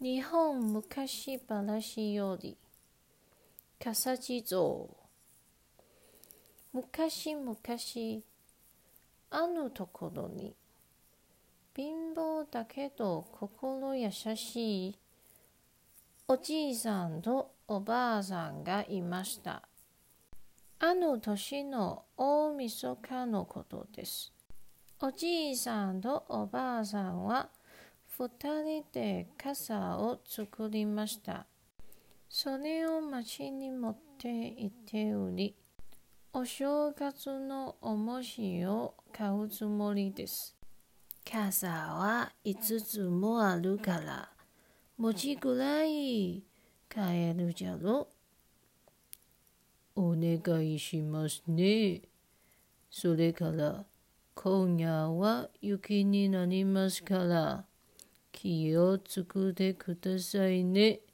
日本昔話より笠地蔵昔々あるところに貧乏だけど心優しいおじいさんとおばあさんがいました。あの年の大晦日のことです。おじいさんとおばあさんは二人で傘を作りました。それを町に持って行って売り、お正月のおもしを買うつもりです。傘は五つもあるから、餅ぐらい買えるじゃろ？お願いしますね。それから、今夜は雪になりますから、気をつくでくださいね。